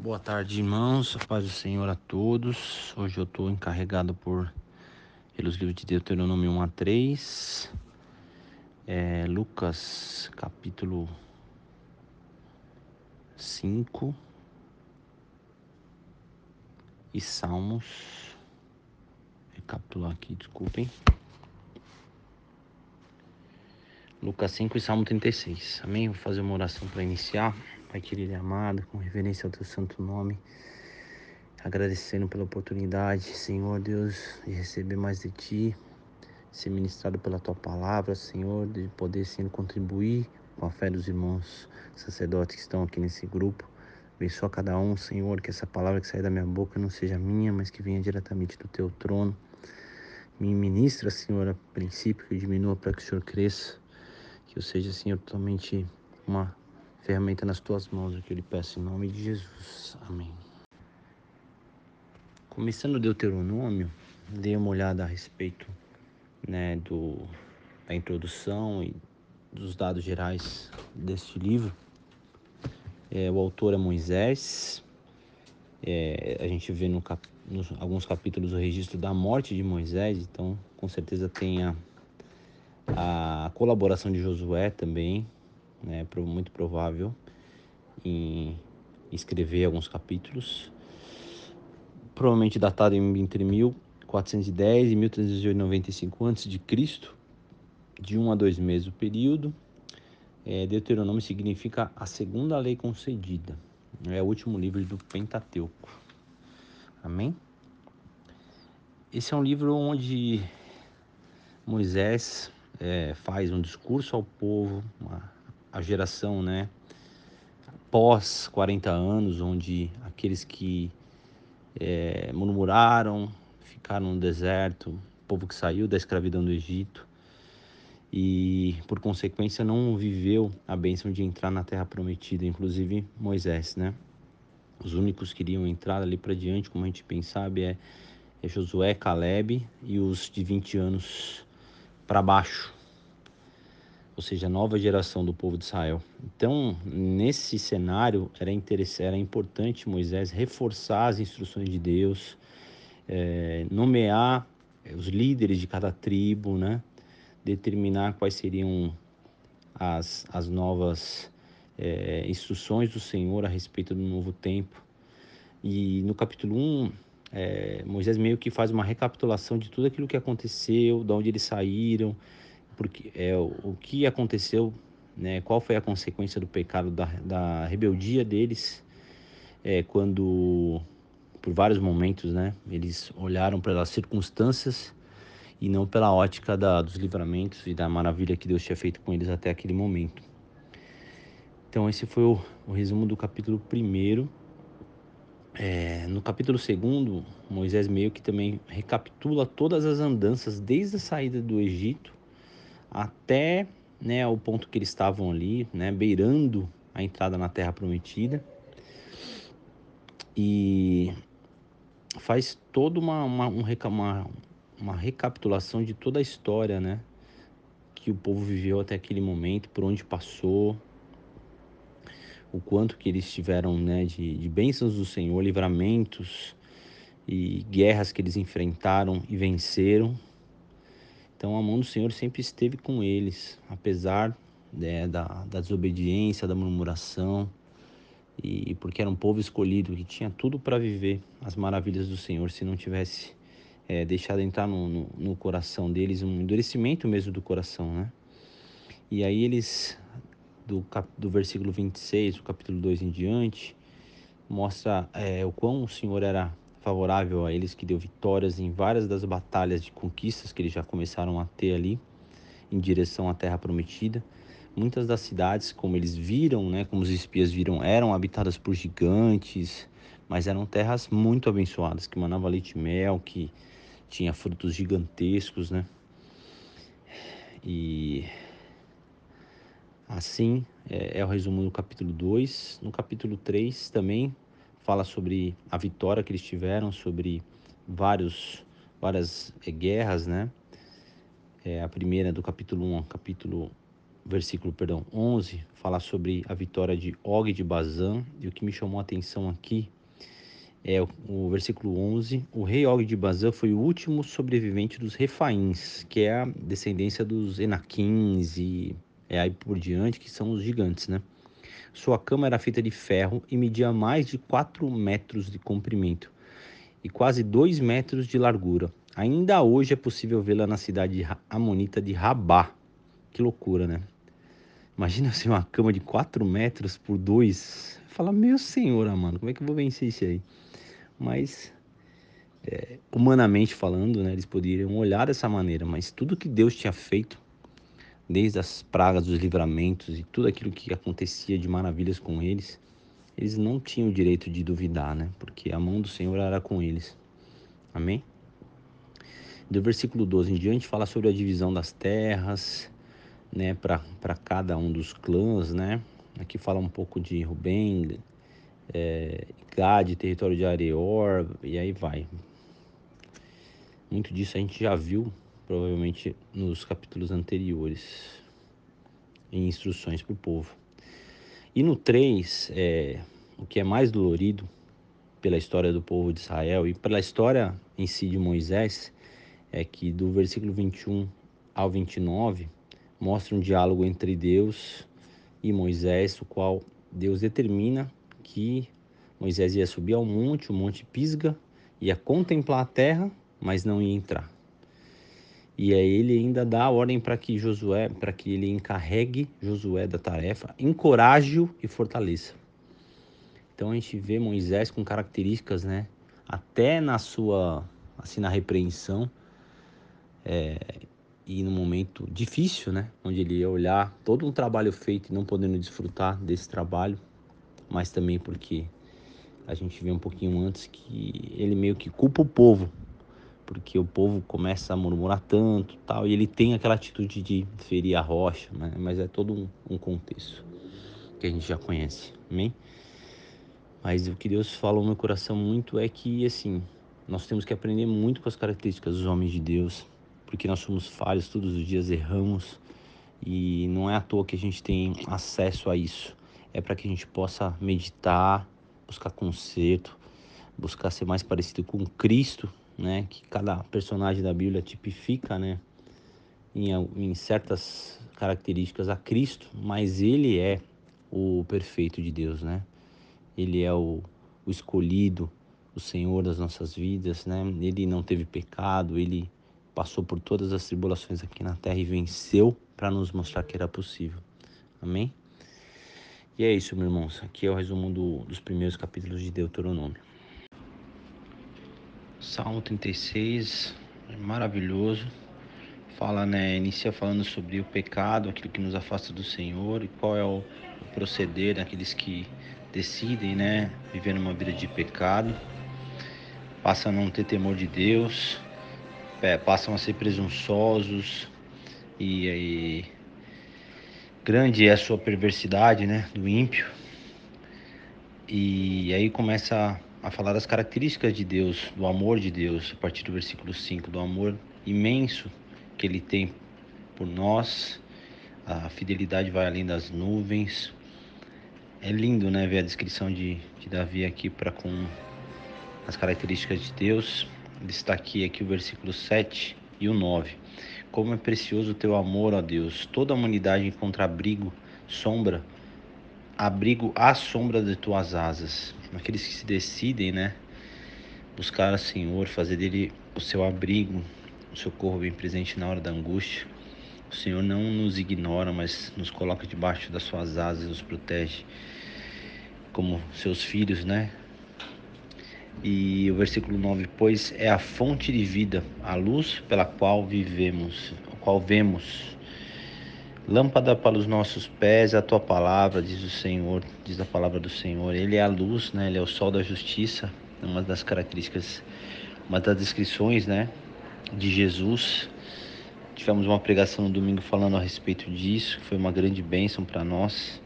Boa tarde, irmãos. A paz do Senhor a todos. Hoje eu estou encarregado por pelos livros de Deuteronômio 1 a 3, é, Lucas capítulo 5 e Salmos. Recapitular aqui, desculpem. Lucas 5 e Salmo 36. Amém? Vou fazer uma oração para iniciar. Pai querido e amado, com reverência ao teu santo nome, agradecendo pela oportunidade, Senhor Deus, de receber mais de ti, ser ministrado pela tua palavra, Senhor, de poder sim contribuir com a fé dos irmãos sacerdotes que estão aqui nesse grupo. Abençoa cada um, Senhor, que essa palavra que sai da minha boca não seja minha, mas que venha diretamente do teu trono. Me ministra, Senhor, a princípio que eu diminua para que o Senhor cresça, que eu seja, Senhor, totalmente uma ferramenta nas tuas mãos, o que eu lhe peço em nome de Jesus. Amém. Começando o Deuteronômio, dei uma olhada a respeito né, do, da introdução e dos dados gerais deste livro. É, o autor é Moisés. É, a gente vê no cap, nos alguns capítulos o registro da morte de Moisés, então com certeza tem a, a colaboração de Josué também né, muito provável, em escrever alguns capítulos, provavelmente datado entre 1410 e 1395 a.C., de um a dois meses o período. É, Deuteronômio significa a segunda lei concedida, é o último livro do Pentateuco. Amém? Esse é um livro onde Moisés é, faz um discurso ao povo, uma a geração, né, pós 40 anos, onde aqueles que é, murmuraram, ficaram no deserto, o povo que saiu da escravidão do Egito e, por consequência, não viveu a bênção de entrar na terra prometida, inclusive Moisés, né? Os únicos que iriam entrar ali para diante, como a gente bem sabe, é, é Josué, Caleb e os de 20 anos para baixo, ou seja, a nova geração do povo de Israel. Então, nesse cenário, era, era importante Moisés reforçar as instruções de Deus, é, nomear os líderes de cada tribo, né? determinar quais seriam as, as novas é, instruções do Senhor a respeito do novo tempo. E no capítulo 1, é, Moisés meio que faz uma recapitulação de tudo aquilo que aconteceu, de onde eles saíram, porque é o que aconteceu, né? Qual foi a consequência do pecado da, da rebeldia deles é, quando por vários momentos, né? Eles olharam pelas circunstâncias e não pela ótica da, dos livramentos e da maravilha que Deus tinha feito com eles até aquele momento. Então esse foi o, o resumo do capítulo primeiro. É, no capítulo segundo, Moisés meio que também recapitula todas as andanças desde a saída do Egito até né, o ponto que eles estavam ali, né, beirando a entrada na Terra Prometida. E faz toda uma, uma, uma, uma recapitulação de toda a história, né? Que o povo viveu até aquele momento, por onde passou, o quanto que eles tiveram né, de, de bênçãos do Senhor, livramentos e guerras que eles enfrentaram e venceram, então a mão do Senhor sempre esteve com eles, apesar né, da, da desobediência, da murmuração, e porque era um povo escolhido que tinha tudo para viver as maravilhas do Senhor se não tivesse é, deixado entrar no, no, no, coração deles um endurecimento mesmo do coração, né? E aí eles, do, cap, do versículo 26, do capítulo 2 em diante, mostra é, o quão o Senhor era favorável a eles, que deu vitórias em várias das batalhas de conquistas que eles já começaram a ter ali em direção à Terra Prometida. Muitas das cidades, como eles viram, né, como os espias viram, eram habitadas por gigantes, mas eram terras muito abençoadas, que manava leite e mel, que tinha frutos gigantescos, né? E assim é, é o resumo do capítulo 2. No capítulo 3 também fala sobre a vitória que eles tiveram, sobre vários, várias é, guerras, né? É, a primeira do capítulo 1 ao capítulo versículo, perdão, 11, fala sobre a vitória de Og de Bazan, e o que me chamou a atenção aqui é o, o versículo 11, o rei Og de Bazan foi o último sobrevivente dos Refaíns, que é a descendência dos Enaquins e é aí por diante, que são os gigantes, né? Sua cama era feita de ferro e media mais de 4 metros de comprimento e quase 2 metros de largura. Ainda hoje é possível vê-la na cidade amonita de Rabá. Que loucura, né? Imagina assim uma cama de 4 metros por 2. Fala, meu senhor, mano, como é que eu vou vencer isso aí? Mas, é, humanamente falando, né, eles poderiam olhar dessa maneira, mas tudo que Deus tinha feito desde as pragas, os livramentos e tudo aquilo que acontecia de maravilhas com eles, eles não tinham o direito de duvidar, né? Porque a mão do Senhor era com eles. Amém? Do versículo 12 em diante fala sobre a divisão das terras, né, para cada um dos clãs, né? Aqui fala um pouco de Rubem, é, Gad, território de Areor, e aí vai. Muito disso a gente já viu provavelmente nos capítulos anteriores, em instruções para o povo. E no 3, é, o que é mais dolorido pela história do povo de Israel e pela história em si de Moisés, é que do versículo 21 ao 29 mostra um diálogo entre Deus e Moisés, o qual Deus determina que Moisés ia subir ao monte, o monte Pisga, ia contemplar a terra, mas não ia entrar. E aí ele ainda dá a ordem para que Josué, para que ele encarregue Josué da tarefa, encoraje-o e fortaleça. Então a gente vê Moisés com características, né? Até na sua, assim, na repreensão, é, e no momento difícil, né? Onde ele ia olhar todo um trabalho feito e não podendo desfrutar desse trabalho, mas também porque a gente vê um pouquinho antes que ele meio que culpa o povo porque o povo começa a murmurar tanto tal, e ele tem aquela atitude de ferir a rocha, né? mas é todo um, um contexto que a gente já conhece, amém? Mas o que Deus falou no meu coração muito é que, assim, nós temos que aprender muito com as características dos homens de Deus, porque nós somos falhos, todos os dias erramos, e não é à toa que a gente tem acesso a isso. É para que a gente possa meditar, buscar conserto, buscar ser mais parecido com Cristo né, que cada personagem da Bíblia tipifica, né, em, em certas características a Cristo, mas ele é o perfeito de Deus, né? Ele é o, o escolhido, o Senhor das nossas vidas, né? Ele não teve pecado, ele passou por todas as tribulações aqui na terra e venceu para nos mostrar que era possível. Amém? E é isso, meus irmãos. Aqui é o resumo do, dos primeiros capítulos de Deuteronômio. Salmo 36, é maravilhoso. Fala, né, inicia falando sobre o pecado, aquilo que nos afasta do Senhor e qual é o, proceder daqueles que decidem, né, viver uma vida de pecado. Passam a não ter temor de Deus, é, passam a ser presunçosos e, e grande é a sua perversidade, né, do ímpio. E aí começa a falar das características de Deus, do amor de Deus, a partir do versículo 5, do amor imenso que ele tem por nós. A fidelidade vai além das nuvens. É lindo, né, ver a descrição de, de Davi aqui para com as características de Deus. Destaquei aqui o versículo 7 e o 9. Como é precioso o teu amor, ó Deus. Toda a humanidade encontra abrigo, sombra, abrigo à sombra de tuas asas aqueles que se decidem, né, buscar o Senhor, fazer dele o seu abrigo, o seu corpo bem presente na hora da angústia. O Senhor não nos ignora, mas nos coloca debaixo das suas asas e nos protege como seus filhos, né? E o versículo 9, pois é a fonte de vida, a luz pela qual vivemos, qual vemos Lâmpada para os nossos pés, a tua palavra, diz o Senhor, diz a palavra do Senhor. Ele é a luz, né? Ele é o sol da justiça, uma das características, uma das descrições, né, de Jesus. Tivemos uma pregação no domingo falando a respeito disso, foi uma grande bênção para nós,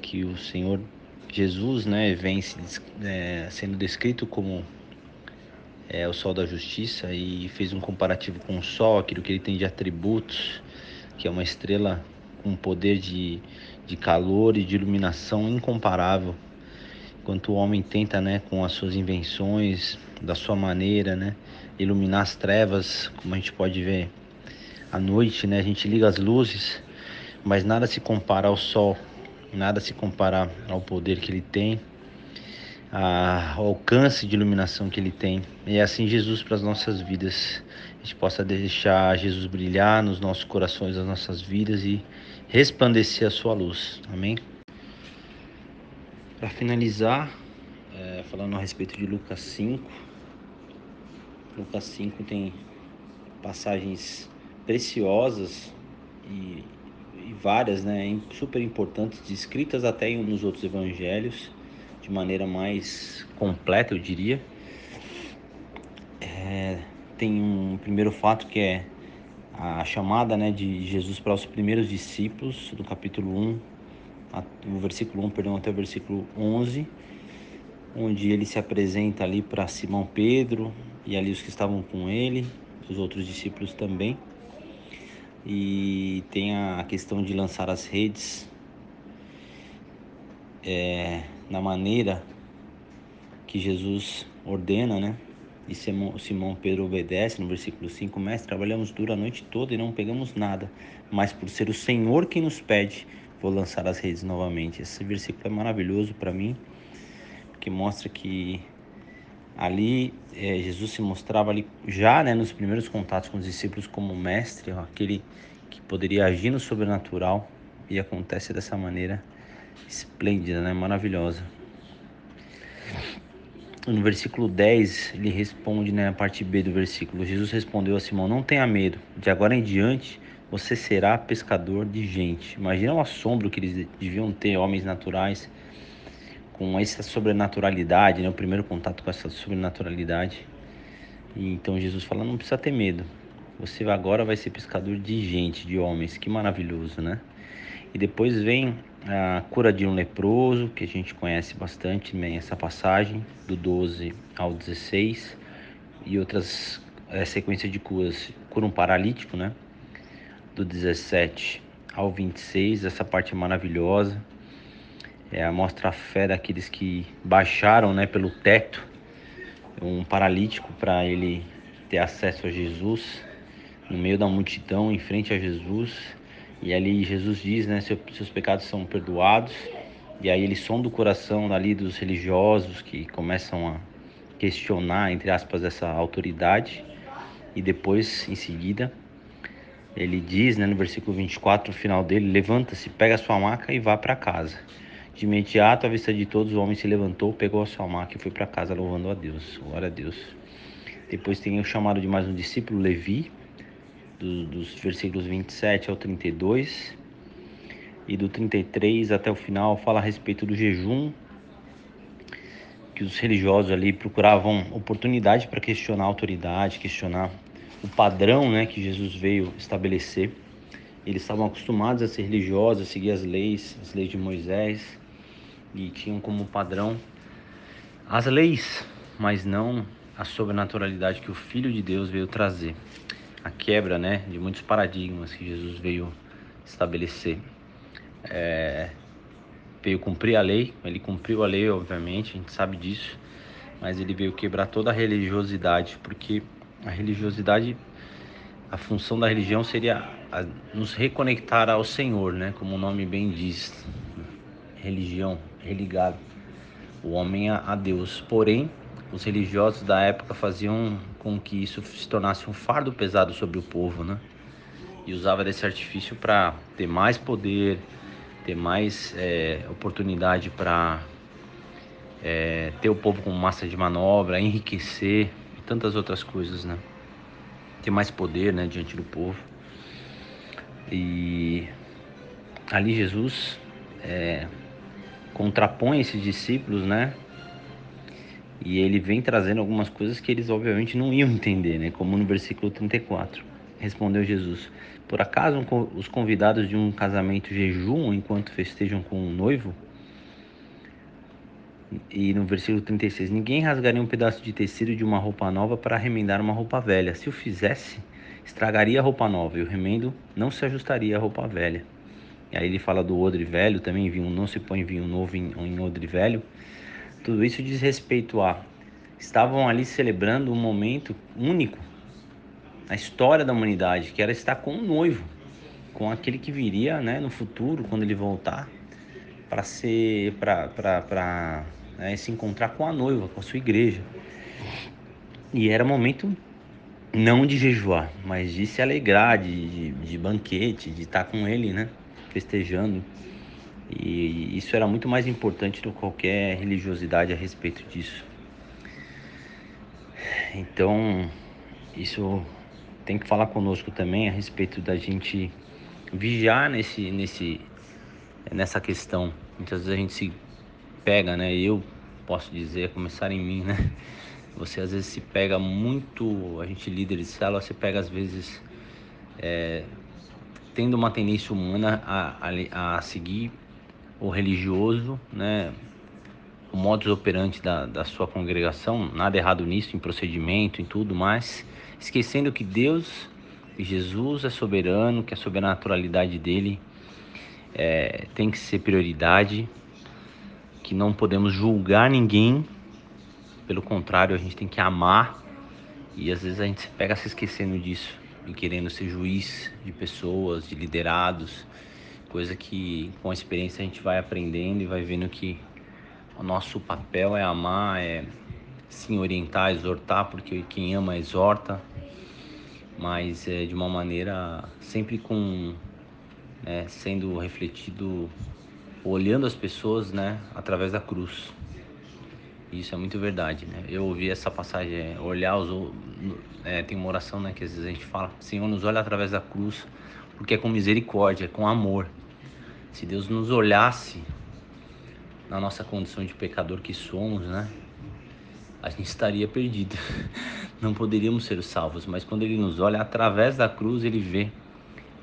que o Senhor Jesus, né, vem se, é, sendo descrito como é, o sol da justiça e fez um comparativo com o sol, aquilo que ele tem de atributos que é uma estrela com poder de, de calor e de iluminação incomparável. Enquanto o homem tenta, né, com as suas invenções, da sua maneira, né, iluminar as trevas, como a gente pode ver à noite, né, a gente liga as luzes, mas nada se compara ao sol, nada se compara ao poder que ele tem, ao alcance de iluminação que ele tem. E é assim Jesus para as nossas vidas. A gente possa deixar Jesus brilhar nos nossos corações, nas nossas vidas e resplandecer a sua luz. Amém? Para finalizar, é, falando a respeito de Lucas 5, Lucas 5 tem passagens preciosas e e várias, né, super importantes, descritas até nos outros evangelhos, de maneira mais completa, eu diria. É, tem um primeiro fato que é a chamada né, de Jesus para os primeiros discípulos, do capítulo 1, o versículo 1, perdão, até o versículo 11, onde ele se apresenta ali para Simão Pedro e ali os que estavam com ele, os outros discípulos também e tem a questão de lançar as redes é, na maneira que Jesus ordena, né? E Simão, Simão Pedro obedece no versículo 5: Mestre, trabalhamos duro a noite toda e não pegamos nada, mas por ser o Senhor quem nos pede, vou lançar as redes novamente. Esse versículo é maravilhoso para mim, porque mostra que ali é, Jesus se mostrava ali já né, nos primeiros contatos com os discípulos como mestre, aquele que poderia agir no sobrenatural e acontece dessa maneira esplêndida, né, maravilhosa. No versículo 10, ele responde, né, a parte B do versículo. Jesus respondeu a Simão: Não tenha medo, de agora em diante você será pescador de gente. Imagina o assombro que eles deviam ter, homens naturais, com essa sobrenaturalidade, né? o primeiro contato com essa sobrenaturalidade. E então Jesus fala: não precisa ter medo. Você agora vai ser pescador de gente, de homens. Que maravilhoso, né? E depois vem a cura de um leproso, que a gente conhece bastante também essa passagem, do 12 ao 16, e outras é, sequências de curas. Cura um paralítico, né? Do 17 ao 26, essa parte é maravilhosa é, mostra a fé daqueles que baixaram né, pelo teto um paralítico para ele ter acesso a Jesus no meio da multidão em frente a Jesus e ali Jesus diz né Seu, seus pecados são perdoados e aí ele sonda o coração ali dos religiosos que começam a questionar entre aspas essa autoridade e depois em seguida ele diz né, no versículo 24 no final dele levanta-se pega a sua maca e vá para casa de imediato, à vista de todos, o homem se levantou, pegou a sua maca e foi para casa louvando a Deus. Glória a Deus. Depois tem o chamado de mais um discípulo, Levi, do, dos versículos 27 ao 32. E do 33 até o final fala a respeito do jejum, que os religiosos ali procuravam oportunidade para questionar a autoridade, questionar o padrão né, que Jesus veio estabelecer. Eles estavam acostumados a ser religiosos, a seguir as leis, as leis de Moisés e tinham como padrão as leis, mas não a sobrenaturalidade que o Filho de Deus veio trazer. A quebra né, de muitos paradigmas que Jesus veio estabelecer. É, veio cumprir a lei, ele cumpriu a lei, obviamente, a gente sabe disso, mas ele veio quebrar toda a religiosidade, porque a religiosidade, a função da religião seria nos reconectar ao Senhor, né, como o nome bem diz, religião, religado o homem a, Deus. Porém, os religiosos da época faziam com que isso se tornasse um fardo pesado sobre o povo, né? E usava desse artifício para ter mais poder, ter mais é, oportunidade para é, ter o povo com massa de manobra, enriquecer e tantas outras coisas, né? Ter mais poder, né, diante do povo. E ali Jesus é, contrapõe esses discípulos, né? E ele vem trazendo algumas coisas que eles obviamente não iam entender, né? Como no versículo 34. Respondeu Jesus: Por acaso os convidados de um casamento jejuam enquanto festejam com o um noivo? E no versículo 36, ninguém rasgaria um pedaço de tecido de uma roupa nova para remendar uma roupa velha. Se o fizesse, estragaria a roupa nova e o remendo não se ajustaria à roupa velha. E aí ele fala do odre velho também, vinho não se põe vinho novo em, em odre velho. Tudo isso diz respeito a estavam ali celebrando um momento único na história da humanidade, que era estar com o noivo, com aquele que viria, né, no futuro, quando ele voltar, para ser, para né, se encontrar com a noiva, com a sua igreja. E era momento não de jejuar, mas de se alegrar, de, de, de banquete, de estar com ele, né, festejando. E isso era muito mais importante do que qualquer religiosidade a respeito disso. Então, isso tem que falar conosco também a respeito da gente vigiar nesse, nesse, nessa questão. Muitas vezes a gente se pega, né? Eu posso dizer, começar em mim, né? Você às vezes se pega muito, a gente líder de célula, você pega às vezes é, tendo uma tendência humana a, a, a seguir o religioso, né? o modus operandi da, da sua congregação, nada errado nisso, em procedimento, em tudo, mas esquecendo que Deus Jesus é soberano, que a sobrenaturalidade dele é, tem que ser prioridade, que não podemos julgar ninguém, pelo contrário, a gente tem que amar e às vezes a gente pega se esquecendo disso e querendo ser juiz de pessoas, de liderados, coisa que com a experiência a gente vai aprendendo e vai vendo que o nosso papel é amar, é sim orientar, exortar, porque quem ama exorta, mas é de uma maneira sempre com né, sendo refletido, olhando as pessoas, né, através da cruz. Isso é muito verdade, né? Eu ouvi essa passagem, é, olhar os é, tem uma oração, né, que às vezes a gente fala, Senhor, nos olha através da cruz, porque é com misericórdia, é com amor. Se Deus nos olhasse na nossa condição de pecador que somos, né? A gente estaria perdido. Não poderíamos ser salvos, mas quando ele nos olha através da cruz, ele vê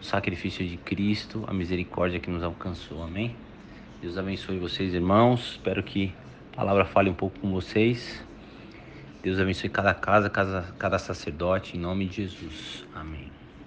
o sacrifício de Cristo, a misericórdia que nos alcançou. Amém? Deus abençoe vocês, irmãos. Espero que a palavra fale um pouco com vocês. Deus abençoe cada casa, cada, cada sacerdote, em nome de Jesus. Amém.